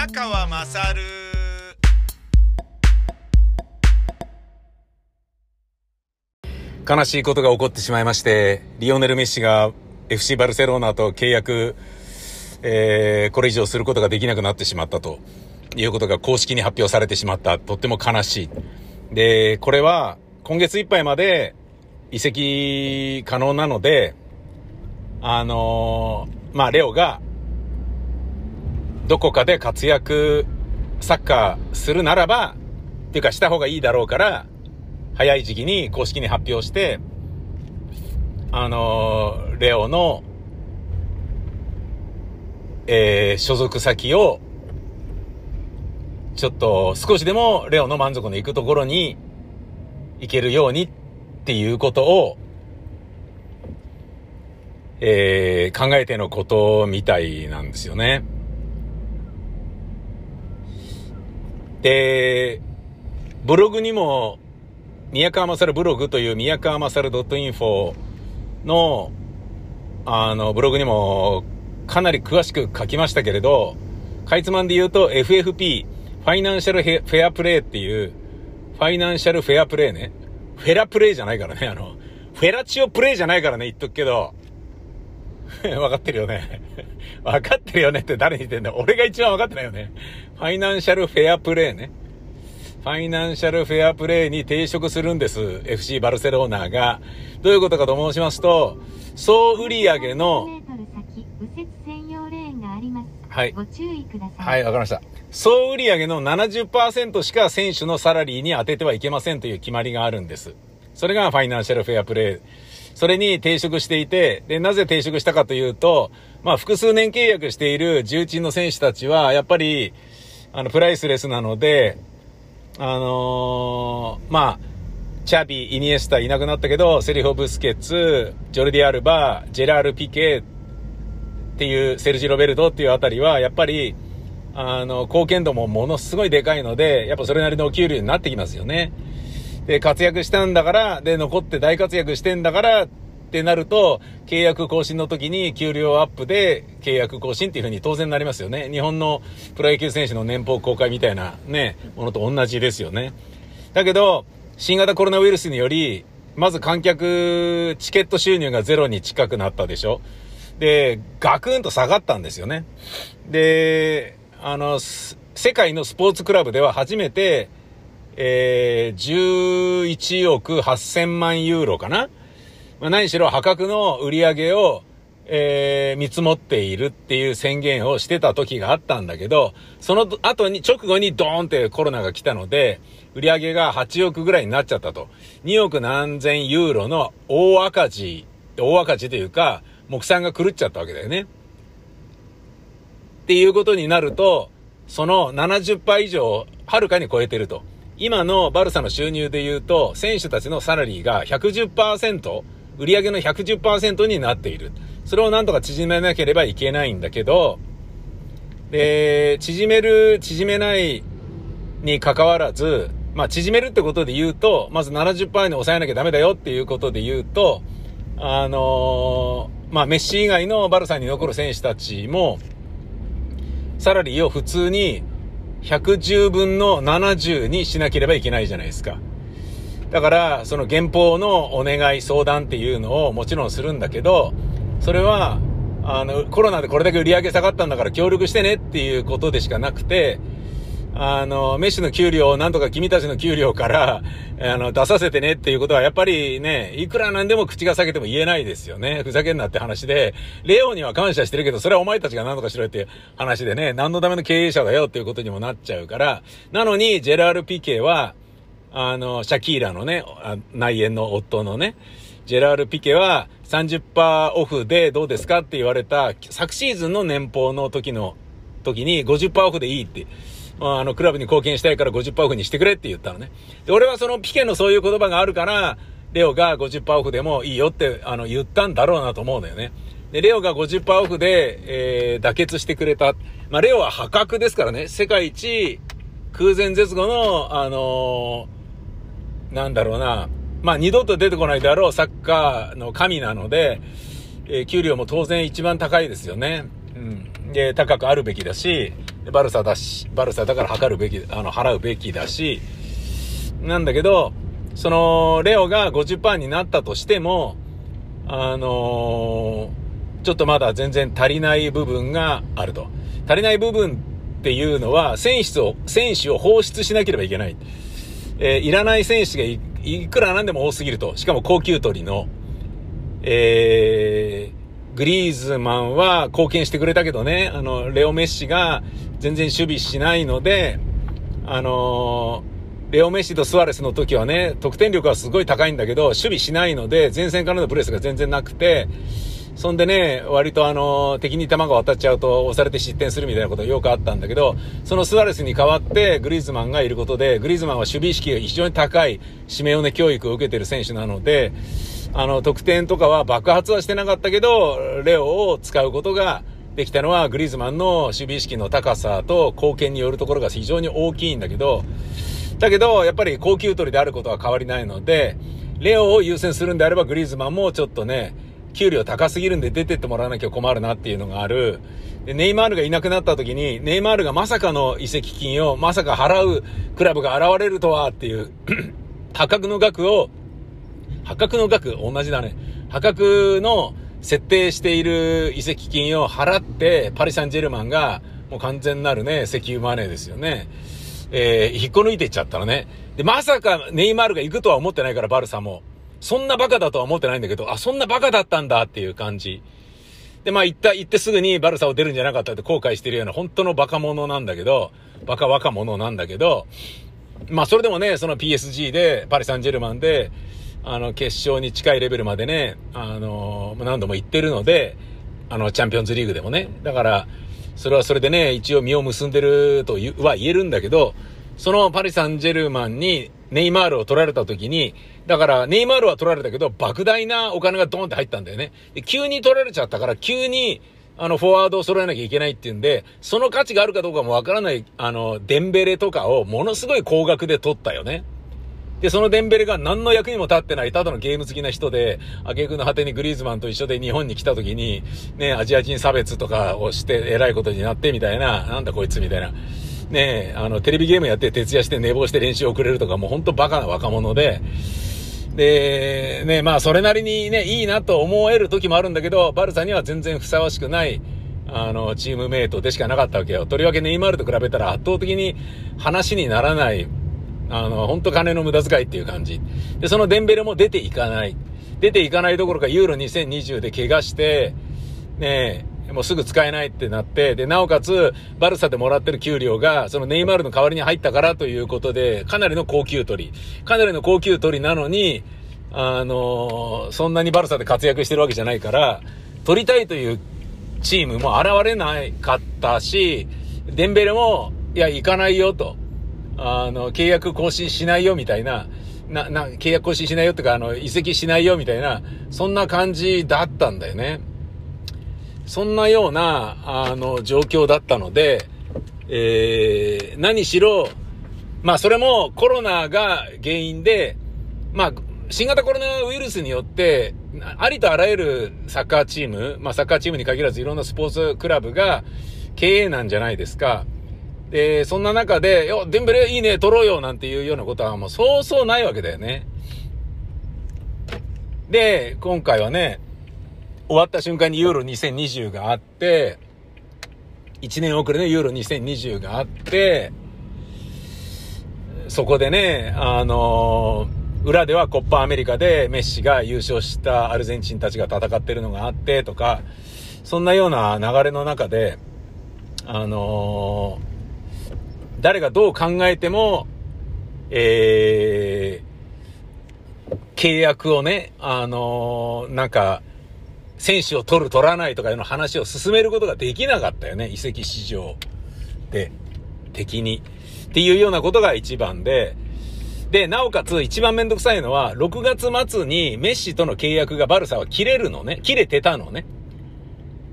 宮川まさる悲しいことが起こってしまいまして、リオネル・メッシが FC バルセロナと契約、えー、これ以上することができなくなってしまったということが公式に発表されてしまった。とっても悲しい。で、これは今月いっぱいまで移籍可能なので、あのーまあ、レオがどこかで活躍、サッカーするならば、っていうかした方がいいだろうから、早い時期に公式に発表して、あのーレオの、えー所属先を、ちょっと少しでもレオの満足のいくところに行けるようにっていうことを、えー考えてのことみたいなんですよね。で、ブログにも、宮川勝ブログという宮川勝 .info の、あの、ブログにもかなり詳しく書きましたけれど、かいつまんで言うと FFP、ファイナンシャルフェアプレイっていう、ファイナンシャルフェアプレイね。フェラプレイじゃないからね、あの、フェラチオプレイじゃないからね、言っとくけど、分かってるよね。分かってるよねって誰に言ってんだ？俺が一番分かってないよね。ファイナンシャルフェアプレイね。ファイナンシャルフェアプレイに抵触するんです。FC バルセロナが。どういうことかと申しますと、総売上の、メートル先、右折専用レーンがあります。はいご注意ください。はい、わかりました。総売上の70%しか選手のサラリーに当ててはいけませんという決まりがあるんです。それがファイナンシャルフェアプレイ。それに抵触していて、で、なぜ抵触したかというと、まあ、複数年契約している重鎮の選手たちは、やっぱり、あの、プライスレスなので、あのーまあ、チャビ、イニエスタいなくなったけど、セリホ・ブスケツ、ジョルディ・アルバ、ジェラール・ピケっていう、セルジ・ロベルトっていうあたりは、やっぱり、あの、貢献度もものすごいでかいので、やっぱそれなりのお給料になってきますよね。で、活躍したんだから、で、残って大活躍してんだから、ってなると、契約更新の時に給料アップで契約更新っていう風に当然なりますよね。日本のプロ野球選手の年俸公開みたいなね、ものと同じですよね。だけど、新型コロナウイルスにより、まず観客、チケット収入がゼロに近くなったでしょ。で、ガクンと下がったんですよね。で、あの、世界のスポーツクラブでは初めて、えー、11億8000万ユーロかなまあ、何しろ破格の売り上げを、えー、見積もっているっていう宣言をしてた時があったんだけど、その後に、直後にドーンってコロナが来たので、売り上げが8億ぐらいになっちゃったと。2億何千ユーロの大赤字、大赤字というか、目算が狂っちゃったわけだよね。っていうことになると、その70%以上を、はるかに超えてると。今のバルサの収入で言うと、選手たちのサラリーが110%、売り上げの110%になっている。それをなんとか縮めなければいけないんだけど、で、縮める、縮めないに関わらず、まあ、縮めるってことで言うと、まず70%に抑えなきゃダメだよっていうことで言うと、あのーまあ、メッシ以外のバルサに残る選手たちも、サラリーを普通に110分の70にしなければいけないじゃないですか。だから、その原稿のお願い、相談っていうのをもちろんするんだけど、それは、あの、コロナでこれだけ売り上げ下がったんだから協力してねっていうことでしかなくて、あの、メッシュの給料をなんとか君たちの給料から、あの、出させてねっていうことはやっぱりね、いくらなんでも口が裂けても言えないですよね。ふざけんなって話で、レオには感謝してるけど、それはお前たちが何とかしろよっていう話でね、何のための経営者だよっていうことにもなっちゃうから、なのに、ジェラール・ピケは、あの、シャキーラのね、内縁の夫のね、ジェラール・ピケは30%オフでどうですかって言われた、昨シーズンの年俸の時の、時に50%オフでいいって。あ、の、クラブに貢献したいから50%オフにしてくれって言ったのね。で、俺はそのピケのそういう言葉があるから、レオが50%オフでもいいよって、あの、言ったんだろうなと思うんだよね。で、レオが50%オフで、えー、妥結してくれた。まあ、レオは破格ですからね。世界一空前絶後の、あのーなんだろうな。まあ、二度と出てこないであろうサッカーの神なので、えー給料も当然一番高いですよね。うん。で、高くあるべきだし、バルサだし、バルサだから測るべき、あの、払うべきだし、なんだけど、その、レオが50%になったとしても、あのー、ちょっとまだ全然足りない部分があると。足りない部分っていうのは、選手を、選手を放出しなければいけない。えー、いらない選手がいくらなんでも多すぎると。しかも高級取りの、えー、グリーズマンは貢献してくれたけどね、あの、レオ・メッシが全然守備しないので、あのー、レオ・メッシとスアレスの時はね、得点力はすごい高いんだけど、守備しないので、前線からのプレスが全然なくて、そんでね、割とあの、敵に球が渡っちゃうと押されて失点するみたいなことがよくあったんだけど、そのスアレスに代わってグリーズマンがいることで、グリーズマンは守備意識が非常に高い、締め寄ね教育を受けてる選手なので、あの、得点とかは爆発はしてなかったけど、レオを使うことができたのは、グリーズマンの守備意識の高さと貢献によるところが非常に大きいんだけど、だけど、やっぱり高級取りであることは変わりないので、レオを優先するんであれば、グリーズマンもちょっとね、給料高すぎるんで出てってもらわなきゃ困るなっていうのがある。で、ネイマールがいなくなった時に、ネイマールがまさかの移籍金をまさか払うクラブが現れるとはっていう 破格の額を、破格の額、同じだね。破格の設定している移籍金を払って、パリ・サンジェルマンが、もう完全なるね、石油マネーですよね。えー、引っこ抜いていっちゃったらね。で、まさかネイマールが行くとは思ってないから、バルサも。そんなバカだとは思ってないんだけど、あ、そんなバカだったんだっていう感じ。で、まあ行った、行ってすぐにバルサを出るんじゃなかったって後悔してるような本当のバカ者なんだけど、バカ若者なんだけど、まあそれでもね、その PSG で、パリ・サンジェルマンで、あの、決勝に近いレベルまでね、あの、何度も行ってるので、あの、チャンピオンズリーグでもね。だから、それはそれでね、一応身を結んでるとは言えるんだけど、そのパリ・サンジェルマンにネイマールを取られた時に、だから、ネイマールは取られたけど、莫大なお金がドーンって入ったんだよね。で、急に取られちゃったから、急に、あの、フォワードを揃えなきゃいけないっていうんで、その価値があるかどうかもわからない、あの、デンベレとかをものすごい高額で取ったよね。で、そのデンベレが何の役にも立ってない、ただのゲーム好きな人で、挙句の果てにグリーズマンと一緒で日本に来た時に、ね、アジア人差別とかをして偉いことになってみたいな、なんだこいつみたいな。ねあの、テレビゲームやって徹夜して寝坊して練習遅れるとか、もうほんとバカな若者で、で、ね、まあ、それなりにね、いいなと思える時もあるんだけど、バルサには全然ふさわしくない、あの、チームメイトでしかなかったわけよ。とりわけネイマールと比べたら圧倒的に話にならない、あの、ほんと金の無駄遣いっていう感じ。で、そのデンベルも出ていかない。出ていかないどころかユーロ2020で怪我して、ねえもうすぐ使えないってなって、で、なおかつ、バルサでもらってる給料が、そのネイマールの代わりに入ったからということで、かなりの高級取り。かなりの高級取りなのに、あのそんなにバルサで活躍してるわけじゃないから、取りたいというチームも現れなかったし、デンベレも、いや、行かないよと。あの、契約更新しないよみたいな、な、な、契約更新しないよってか、あの、移籍しないよみたいな、そんな感じだったんだよね。そんなような、あの、状況だったので、えー、何しろ、まあそれもコロナが原因で、まあ新型コロナウイルスによって、ありとあらゆるサッカーチーム、まあサッカーチームに限らずいろんなスポーツクラブが経営なんじゃないですか。で、そんな中で、よ、デンベレいいね、取ろうよ、なんていうようなことはもうそうそうないわけだよね。で、今回はね、終わった瞬間にユーロ2020があって、1年遅れのユーロ2020があって、そこでね、あのー、裏ではコッパアメリカでメッシが優勝したアルゼンチンたちが戦ってるのがあってとか、そんなような流れの中で、あのー、誰がどう考えても、えー、契約をね、あのー、なんか、選手を取る取らないとかいうの話を進めることができなかったよね。移籍市場で、敵に。っていうようなことが一番で、で、なおかつ一番めんどくさいのは、6月末にメッシとの契約がバルサは切れるのね。切れてたのね。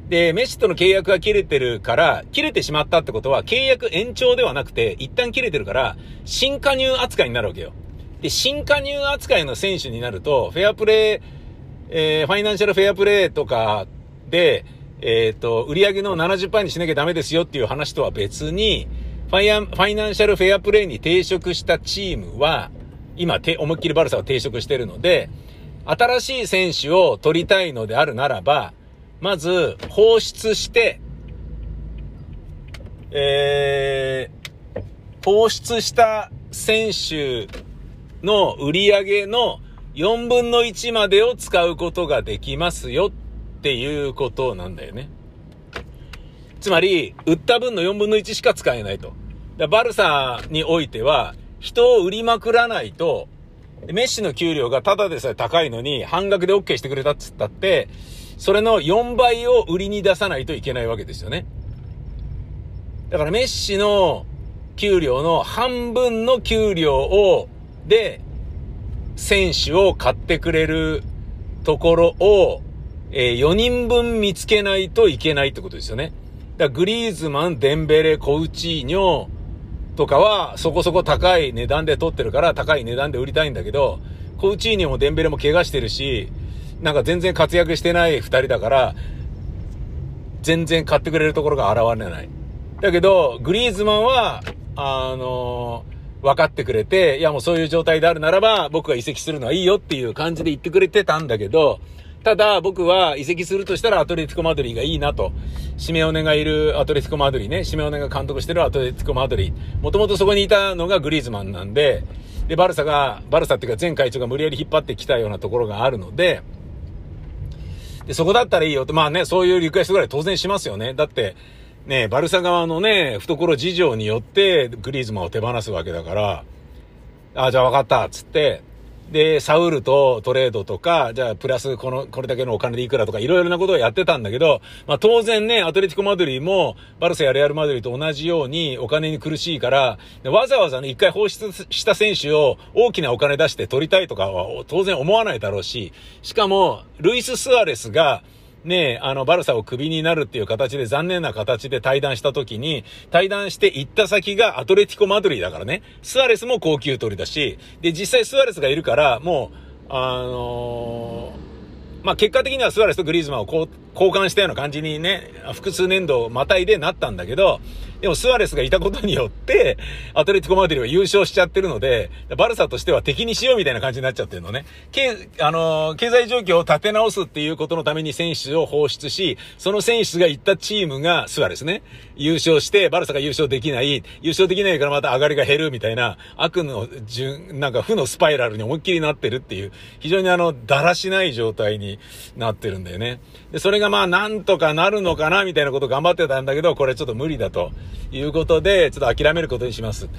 で、メッシとの契約が切れてるから、切れてしまったってことは、契約延長ではなくて、一旦切れてるから、新加入扱いになるわけよ。で、新加入扱いの選手になると、フェアプレー、えー、ファイナンシャルフェアプレーとかで、えっ、と、売り上げの70%にしなきゃダメですよっていう話とは別に、ファイア、ファイナンシャルフェアプレイに抵触したチームは、今、て、思いっきりバルサは抵触してるので、新しい選手を取りたいのであるならば、まず、放出して、えー、放出した選手の売り上げの4分の1までを使うことができますよっていうことなんだよね。つまり、売った分の4分の1しか使えないと。だバルサにおいては、人を売りまくらないと、メッシの給料がただでさえ高いのに半額で OK してくれたっつったって、それの4倍を売りに出さないといけないわけですよね。だからメッシの給料の半分の給料を、で、選手を買ってくれるところを、えー4人分見つけないといけないってことですよね。だグリーズマン、デンベレ、コウチーニョとかはそこそこ高い値段で取ってるから高い値段で売りたいんだけど、コウチーニョもデンベレも怪我してるし、なんか全然活躍してない二人だから、全然買ってくれるところが現れない。だけど、グリーズマンは、あの分かってくれて、いやもうそういう状態であるならば、僕が移籍するのはいいよっていう感じで言ってくれてたんだけど、ただ僕は移籍するとしたらアトレティコ・マドリーがいいなと。シメオネがいるアトレティコ・マドリーね。シメオネが監督してるアトレティコ・マドリー。もともとそこにいたのがグリーズマンなんで、で、バルサが、バルサっていうか前会長が無理やり引っ張ってきたようなところがあるので、で、そこだったらいいよって、まあね、そういうリクエストぐらい当然しますよね。だって、ね、バルサ側のね、懐事情によってグリーズマンを手放すわけだから、あ、じゃあ分かった、つって、で、サウルとトレードとか、じゃあプラスこの、これだけのお金でいくらとかいろいろなことをやってたんだけど、まあ当然ね、アトレティコ・マドリーも、バルセやレアル・マドリーと同じようにお金に苦しいから、わざわざね、一回放出した選手を大きなお金出して取りたいとかは当然思わないだろうし、しかも、ルイス・スアレスが、ねあの、バルサをクビになるっていう形で残念な形で対談した時に、対談して行った先がアトレティコ・マドリーだからね。スアレスも高級取りだし、で、実際スアレスがいるから、もう、あのーまあ、結果的にはスアレスとグリーズマンを交換したような感じにね、複数年度またいでなったんだけど、でもスアレスがいたことによって、アトレティコ・マドリーは優勝しちゃってるので、バルサとしては敵にしようみたいな感じになっちゃってるのね。経、あのー経済状況を立て直すっていうことのために選手を放出し、その選手が行ったチームがスアレスね、優勝して、バルサが優勝できない、優勝できないからまた上がりが減るみたいな、悪の順、なんか負のスパイラルに思いっきりなってるっていう、非常にあの、だらしない状態になってるんだよね。で、それがまあ、なんとかなるのかな、みたいなこと頑張ってたんだけど、これちょっと無理だということで、ちょっと諦めることにします。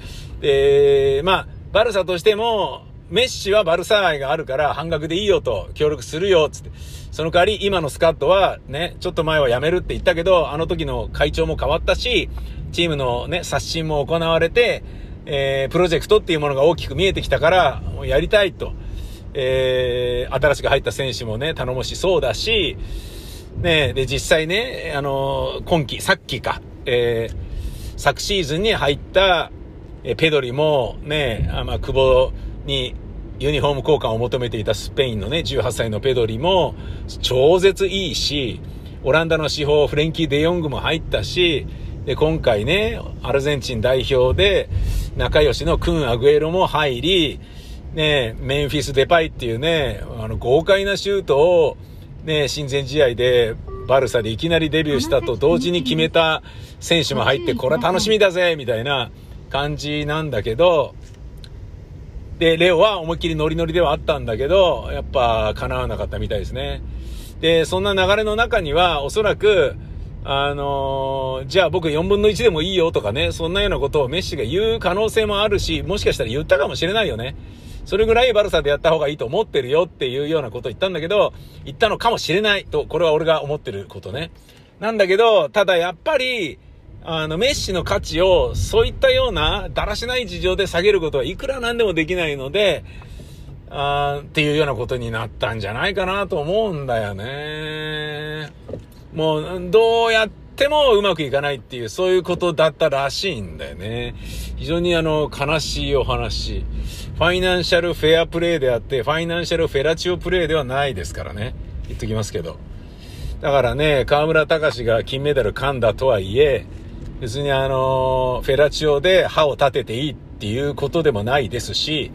で、まあ、バルサとしても、メッシはバルサ愛があるから半額でいいよと協力するよ、つって。その代わり今のスカットはね、ちょっと前は辞めるって言ったけど、あの時の会長も変わったし、チームのね、刷新も行われて、えー、プロジェクトっていうものが大きく見えてきたから、もうやりたいと。えー、新しく入った選手もね、頼もしそうだし、ね、で、実際ね、あの、今季、さっきか、えー、昨シーズンに入った、えーペドリもね、あまあ、久保にユニフォーム交換を求めていたスペインのね、18歳のペドリも超絶いいし、オランダの司法フレンキー・デヨングも入ったし、で、今回ね、アルゼンチン代表で仲良しのクン・アグエロも入り、ね、メンフィス・デパイっていうね、あの豪快なシュートを、ね、親善試合でバルサでいきなりデビューしたと同時に決めた選手も入って、これは楽しみだぜみたいな感じなんだけど、で、レオは思いっきりノリノリではあったんだけど、やっぱ叶わなかったみたいですね。で、そんな流れの中には、おそらく、あのーじゃあ僕4分の1でもいいよとかね、そんなようなことをメッシが言う可能性もあるし、もしかしたら言ったかもしれないよね。それぐらいバルサでやった方がいいと思ってるよっていうようなことを言ったんだけど、言ったのかもしれないと、これは俺が思ってることね。なんだけど、ただやっぱり、あの、メッシの価値を、そういったような、だらしない事情で下げることはいくらなんでもできないので、あっていうようなことになったんじゃないかなと思うんだよね。もう、どうやってもうまくいかないっていう、そういうことだったらしいんだよね。非常にあの、悲しいお話。ファイナンシャルフェアプレーであって、ファイナンシャルフェラチオプレーではないですからね。言っときますけど。だからね、河村隆が金メダル噛んだとはいえ、別にあの、フェラチオで歯を立てていいっていうことでもないですし、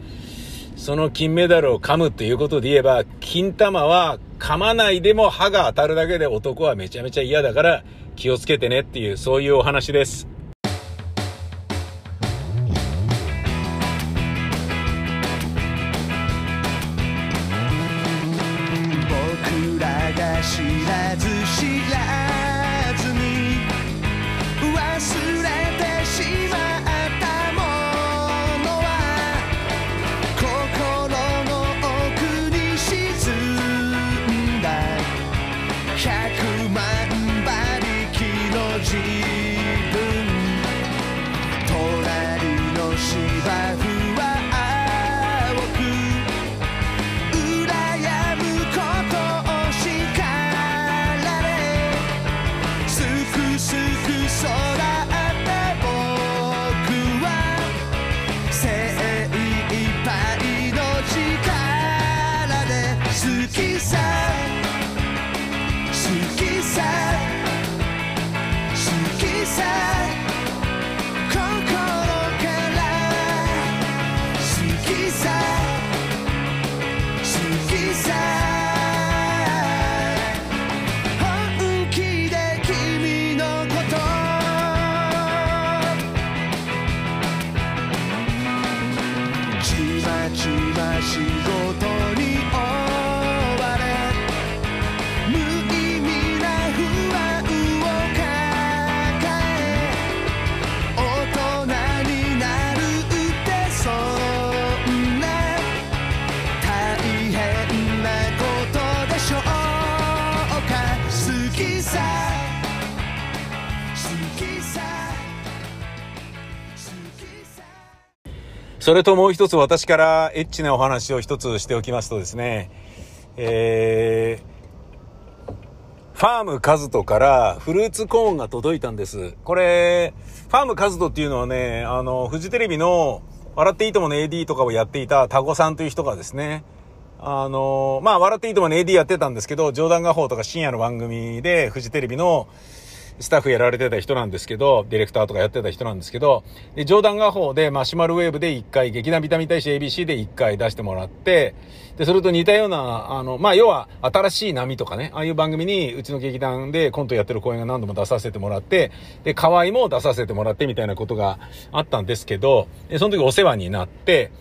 その金メダルを噛むっていうことで言えば、金玉は噛まないでも歯が当たるだけで男はめちゃめちゃ嫌だから気をつけてねっていう、そういうお話です。それともう一つ私からエッチなお話を一つしておきますとですね、えー、ファームカズトからフルーツコーンが届いたんです。これ、ファームカズトっていうのはね、あの、フジテレビの笑っていいともの AD とかをやっていたタゴさんという人がですね、あの、まあ、笑っていいともの AD やってたんですけど、冗談画報とか深夜の番組でフジテレビのスタッフやられてた人なんですけど、ディレクターとかやってた人なんですけど、で、冗談画法でマシュマロウェーブで1回、劇団ビタミン大使 ABC で1回出してもらって、で、それと似たような、あの、まあ、要は、新しい波とかね、ああいう番組に、うちの劇団でコントやってる公演が何度も出させてもらって、で、河合も出させてもらってみたいなことがあったんですけど、で、その時お世話になって、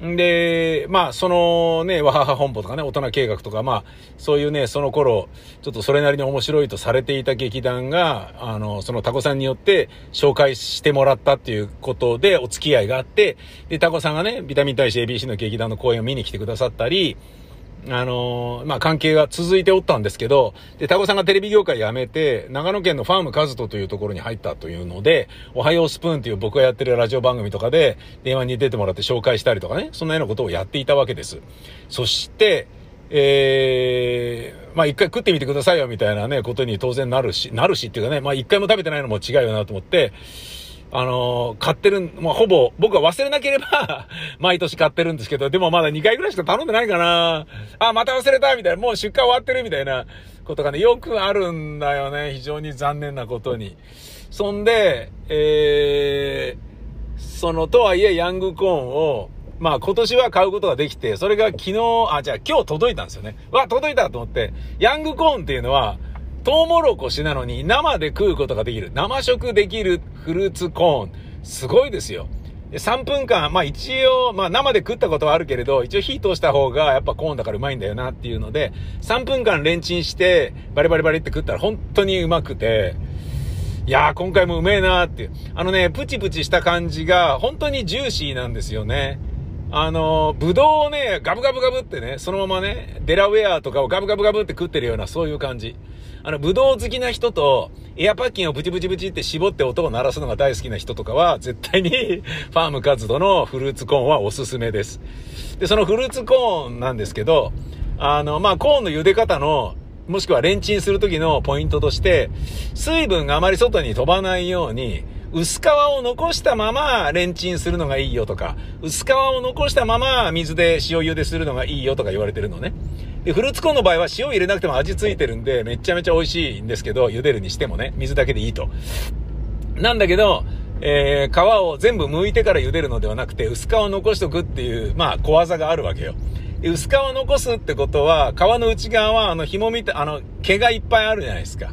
で、まあ、そのね、わはは本舗とかね、大人計画とか、まあ、そういうね、その頃、ちょっとそれなりに面白いとされていた劇団が、あの、そのタコさんによって紹介してもらったっていうことでお付き合いがあって、で、タコさんがね、ビタミン大使 ABC の劇団の公演を見に来てくださったり、あのー、まあ、関係が続いておったんですけど、で、タコさんがテレビ業界辞めて、長野県のファームカズトというところに入ったというので、おはようスプーンっていう僕がやってるラジオ番組とかで、電話に出てもらって紹介したりとかね、そんなようなことをやっていたわけです。そして、ええー、まあ一回食ってみてくださいよみたいなね、ことに当然なるし、なるしっていうかね、まあ一回も食べてないのも違うよなと思って、あのー、買ってる、もうほぼ、僕は忘れなければ 毎年買ってるんですけど、でもまだ2回ぐらいしか頼んでないかな。あ、また忘れたみたいな、もう出荷終わってるみたいなことがね、よくあるんだよね。非常に残念なことに。そんで、えー、その、とはいえ、ヤングコーンを、まあ今年は買うことができて、それが昨日、あ、じゃあ今日届いたんですよね。わ、届いたと思って、ヤングコーンっていうのは、トウモロコシなのに生で食うことができる。生食できるフルーツコーン。すごいですよ。3分間、まあ一応、まあ生で食ったことはあるけれど、一応火通した方がやっぱコーンだからうまいんだよなっていうので、3分間レンチンして、バリバリバリって食ったら本当にうまくて、いやー今回もうめえなーっていう。あのね、プチプチした感じが本当にジューシーなんですよね。あの、ぶどうをね、ガブガブガブってね、そのままね、デラウェアとかをガブガブガブって食ってるような、そういう感じ。あの、ぶどう好きな人と、エアパッキンをブチブチブチって絞って音を鳴らすのが大好きな人とかは、絶対に ファームカズドのフルーツコーンはおすすめです。で、そのフルーツコーンなんですけど、あの、まあ、コーンの茹で方の、もしくはレンチンするときのポイントとして、水分があまり外に飛ばないように、薄皮を残したままレンチンするのがいいよとか、薄皮を残したまま水で塩茹でするのがいいよとか言われてるのね。で、フルーツコーンの場合は塩入れなくても味ついてるんで、めちゃめちゃ美味しいんですけど、茹でるにしてもね、水だけでいいと。なんだけど、えー、皮を全部剥いてから茹でるのではなくて、薄皮を残しとくっていう、まあ、小技があるわけよ。薄皮を残すってことは、皮の内側は、あの、紐みたい、あの、毛がいっぱいあるじゃないですか。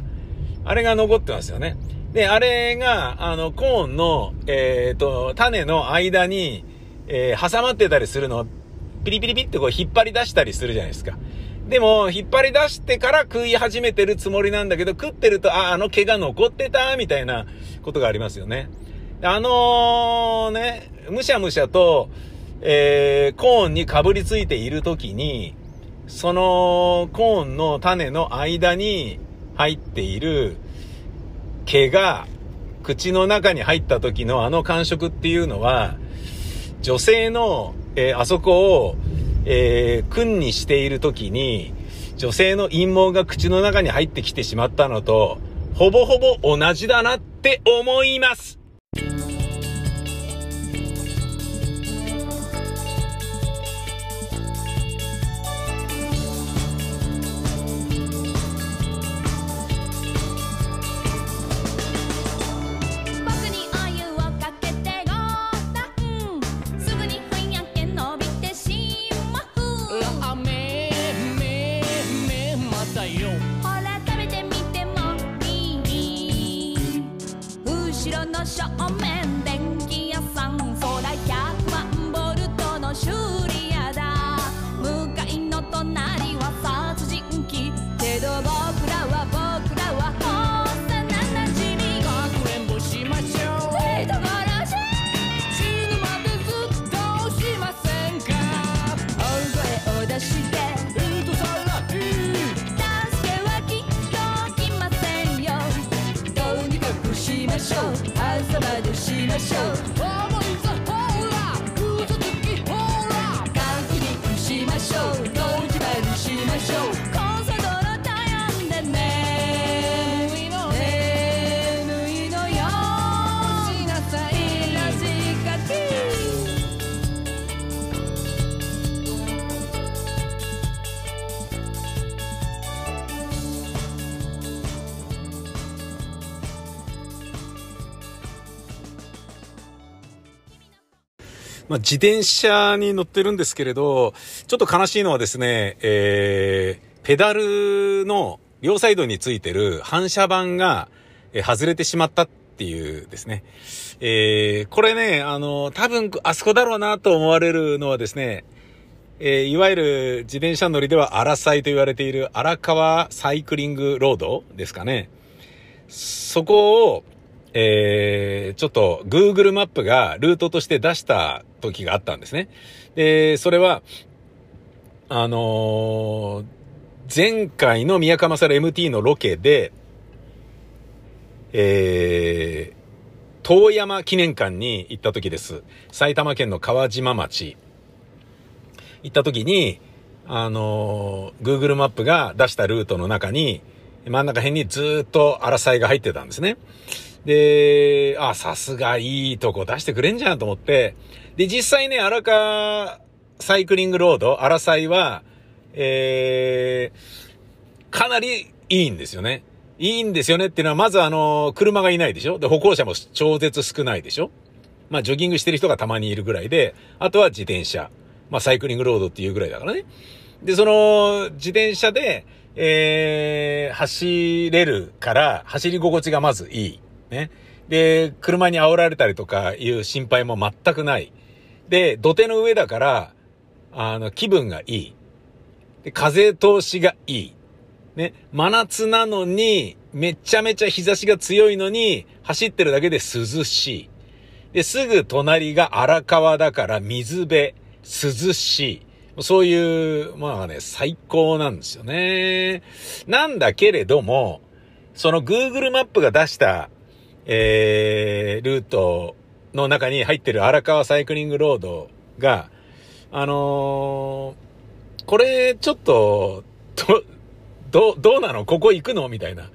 あれが残ってますよね。で、あれが、あの、コーンの、えっ、ー、と、種の間に、えー、挟まってたりするの、ピリピリピってこう引っ張り出したりするじゃないですか。でも、引っ張り出してから食い始めてるつもりなんだけど、食ってると、あ、あの毛が残ってた、みたいなことがありますよね。あのー、ね、むしゃむしゃと、えー、コーンにかぶりついているときに、そのコーンの種の間に入っている毛が口の中に入った時のあの感触っていうのは、女性の、えー、あそこを、えー、君にしている時に、女性の陰謀が口の中に入ってきてしまったのと、ほぼほぼ同じだなって思います。まあ、自転車に乗ってるんですけれど、ちょっと悲しいのはですね、えー、ペダルの両サイドについてる反射板が、え外れてしまったっていうですね。えー、これね、あの、多分、あそこだろうなと思われるのはですね、えー、いわゆる自転車乗りでは荒サイと言われている荒川サイクリングロードですかね。そこを、えー、ちょっと Google マップがルートとして出した時があったんですね。で、それは、あのー、前回の宮川サル MT のロケで、えー、遠山記念館に行った時です。埼玉県の川島町。行った時に、あのー、Google マップが出したルートの中に、真ん中辺にずっと荒さいが入ってたんですね。で、あ、さすがいいとこ出してくれんじゃんと思って、で、実際ね、荒川サイクリングロード、荒サは、えー、かなりいいんですよね。いいんですよねっていうのは、まずあの、車がいないでしょ？で、歩行者も超絶少ないでしょ？まあ、ジョギングしてる人がたまにいるぐらいで、あとは自転車。まあ、サイクリングロードっていうぐらいだからね。で、その、自転車で、えー、走れるから、走り心地がまずいい。ね。で、車に煽られたりとかいう心配も全くない。で、土手の上だから、あの、気分がいい。で、風通しがいい。ね、真夏なのに、めちゃめちゃ日差しが強いのに、走ってるだけで涼しい。で、すぐ隣が荒川だから水辺、涼しい。そういう、まあね、最高なんですよね。なんだけれども、その Google マップが出した、えー、ルートの中に入ってる荒川サイクリングロードが、あのー、これちょっと、ど、ど、どうなの？ここ行くの？みたいな。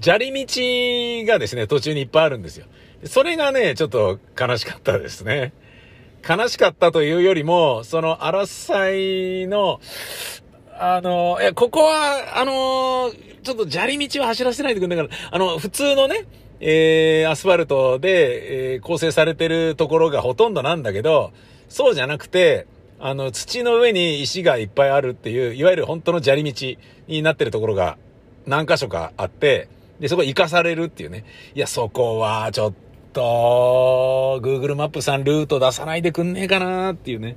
砂利道がですね、途中にいっぱいあるんですよ。それがね、ちょっと悲しかったですね。悲しかったというよりも、その、荒さいの、あの、いや、ここは、あの、ちょっと砂利道は走らせないでくれないから、あの、普通のね、えー、アスファルトで、えー、構成されてるところがほとんどなんだけど、そうじゃなくて、あの、土の上に石がいっぱいあるっていう、いわゆる本当の砂利道になってるところが何箇所かあって、で、そこ生かされるっていうね。いや、そこはちょっと、Google マップさんルート出さないでくんねえかなっていうね。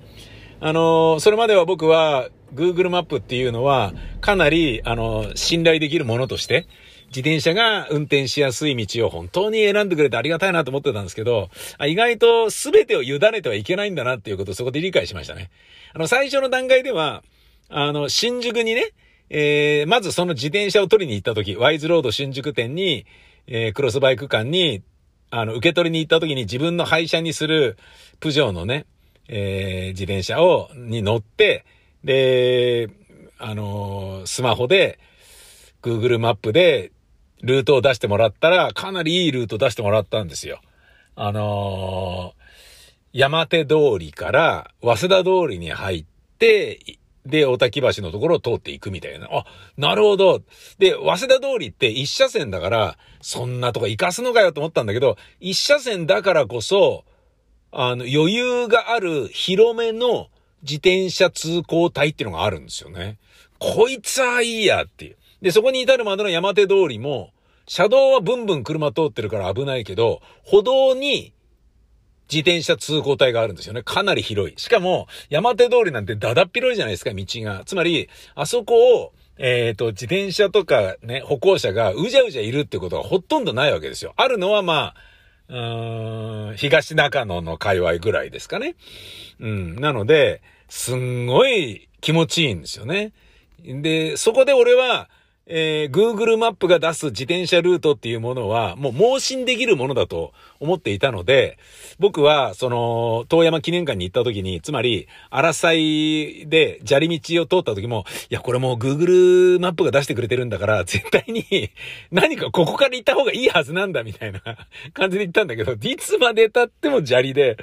あの、それまでは僕は Google マップっていうのはかなり、あの、信頼できるものとして、自転車が運転しやすい道を本当に選んでくれてありがたいなと思ってたんですけど、意外と全てを委ねてはいけないんだなっていうことをそこで理解しましたね。あの、最初の段階では、あの、新宿にね、えー、まずその自転車を取りに行った時、ワイズロード新宿店に、えー、クロスバイク館に、あの、受け取りに行った時に自分の廃車にするプジョーのね、えー、自転車を、に乗って、で、あのスマホで、Google マップでルートを出してもらったら、かなりいいルート出してもらったんですよ。あのー山手通りから早稲田通りに入って、で、大滝橋のところを通っていくみたいな。あ、なるほど。で、早稲田通りって一車線だから、そんなとこ行かすのかよと思ったんだけど、一車線だからこそ、あの、余裕がある広めの自転車通行帯っていうのがあるんですよね。こいつはいいやっていう。で、そこに至るまでの山手通りも、車道はブンブン車通ってるから危ないけど、歩道に自転車通行帯があるんですよね。かなり広い。しかも、山手通りなんてだだっ広いじゃないですか、道が。つまり、あそこを、えっ、ー、と、自転車とかね、歩行者がうじゃうじゃいるってことがほとんどないわけですよ。あるのはまあ、うーん、東中野の界隈ぐらいですかね。うん。なので、すんごい気持ちいいんですよね。で、そこで俺は、えー、Google マップが出す自転車ルートっていうものは、もう盲信できるものだと思っていたので、僕は、その、遠山記念館に行った時に、つまり、荒祭で砂利道を通った時も、いや、これもう Google マップが出してくれてるんだから、絶対に 何かここから行った方がいいはずなんだ、みたいな感じで言ったんだけど、いつまで経っても砂利で、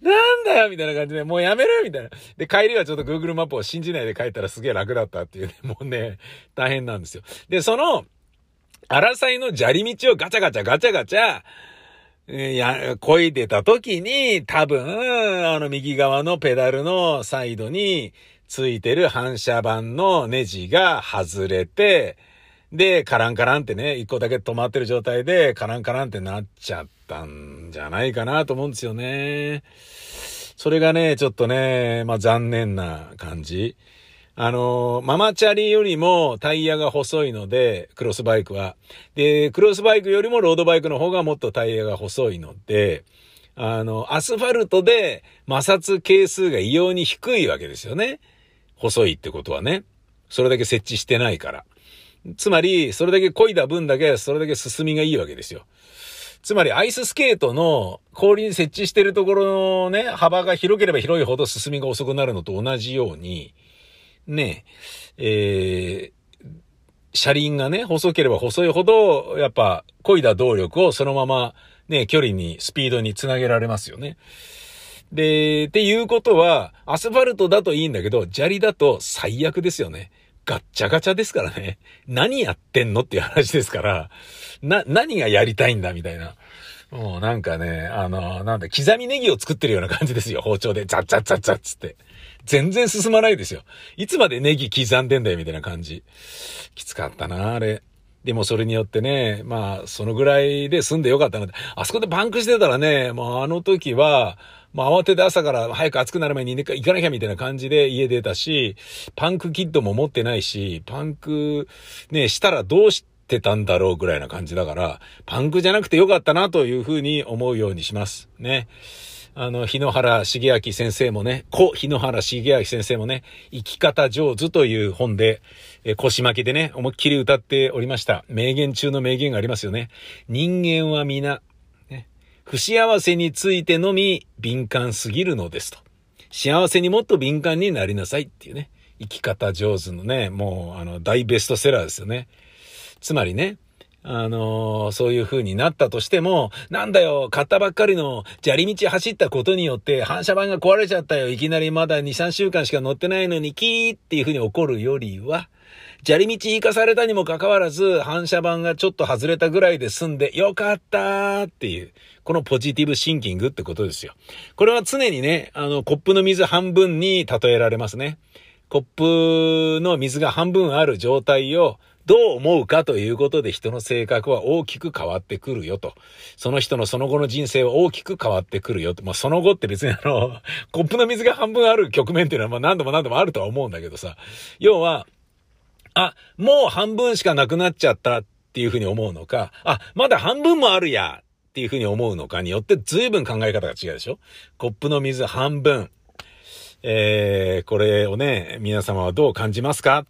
なんだよみたいな感じで、もうやめろみたいな。で、帰りはちょっと Google マップを信じないで帰ったらすげえ楽だったっていうね、もうね、大変なんですよ。で、その、荒祭の砂利道をガチャガチャガチャガチャ、えや、漕いでた時に、多分、あの右側のペダルのサイドについてる反射板のネジが外れて、で、カランカランってね、一個だけ止まってる状態で、カランカランってなっちゃったんじゃないかなと思うんですよね。それがね、ちょっとね、まあ残念な感じ。あの、ママチャリよりもタイヤが細いので、クロスバイクは。で、クロスバイクよりもロードバイクの方がもっとタイヤが細いので、あの、アスファルトで摩擦係数が異様に低いわけですよね。細いってことはね。それだけ設置してないから。つまり、それだけ漕いだ分だけ、それだけ進みがいいわけですよ。つまり、アイススケートの氷に設置してるところのね、幅が広ければ広いほど進みが遅くなるのと同じように、ね、えー、車輪がね、細ければ細いほど、やっぱ、漕いだ動力をそのまま、ね、距離に、スピードにつなげられますよね。で、っていうことは、アスファルトだといいんだけど、砂利だと最悪ですよね。ガッチャガチャですからね。何やってんのっていう話ですから、な、何がやりたいんだみたいな。もうなんかね、あの、なんだ、刻みネギを作ってるような感じですよ。包丁でザッザッザッザッつって。全然進まないですよ。いつまでネギ刻んでんだよみたいな感じ。きつかったな、あれ。でもそれによってね、まあ、そのぐらいで済んでよかったので、あそこでパンクしてたらね、もうあの時は、まあ慌てて朝から早く暑くなる前に行かなきゃみたいな感じで家出たし、パンクキットも持ってないし、パンクね、したらどうしててたんだろうぐらいな感じだから、パンクじゃなくてよかったなというふうに思うようにします。ね。あの、日野原茂明先生もね、古日野原茂明先生もね、生き方上手という本で、え腰巻きでね、思いっきり歌っておりました。名言中の名言がありますよね。人間は皆、ね不幸せについてのみ敏感すぎるのですと。幸せにもっと敏感になりなさいっていうね。生き方上手のね、もうあの大ベストセラーですよね。つまりね、あのー、そういう風になったとしても、なんだよ、買ったばっかりの砂利道走ったことによって反射板が壊れちゃったよ。いきなりまだ2、3週間しか乗ってないのにキーっていう風に怒るよりは、砂利道行かされたにもかかわらず、反射板がちょっと外れたぐらいで済んで、よかったっていう、このポジティブシンキングってことですよ。これは常にね、あの、コップの水半分に例えられますね。コップの水が半分ある状態をどう思うかということで人の性格は大きく変わってくるよと。その人のその後の人生は大きく変わってくるよと。まあ、その後って別にあの、コップの水が半分ある局面っていうのはまあ何度も何度もあるとは思うんだけどさ。要は、あ、もう半分しかなくなっちゃったっていうふうに思うのか、あ、まだ半分もあるやっていうふうに思うのかによって随分考え方が違うでしょコップの水半分。えー、これをね、皆様はどう感じますか？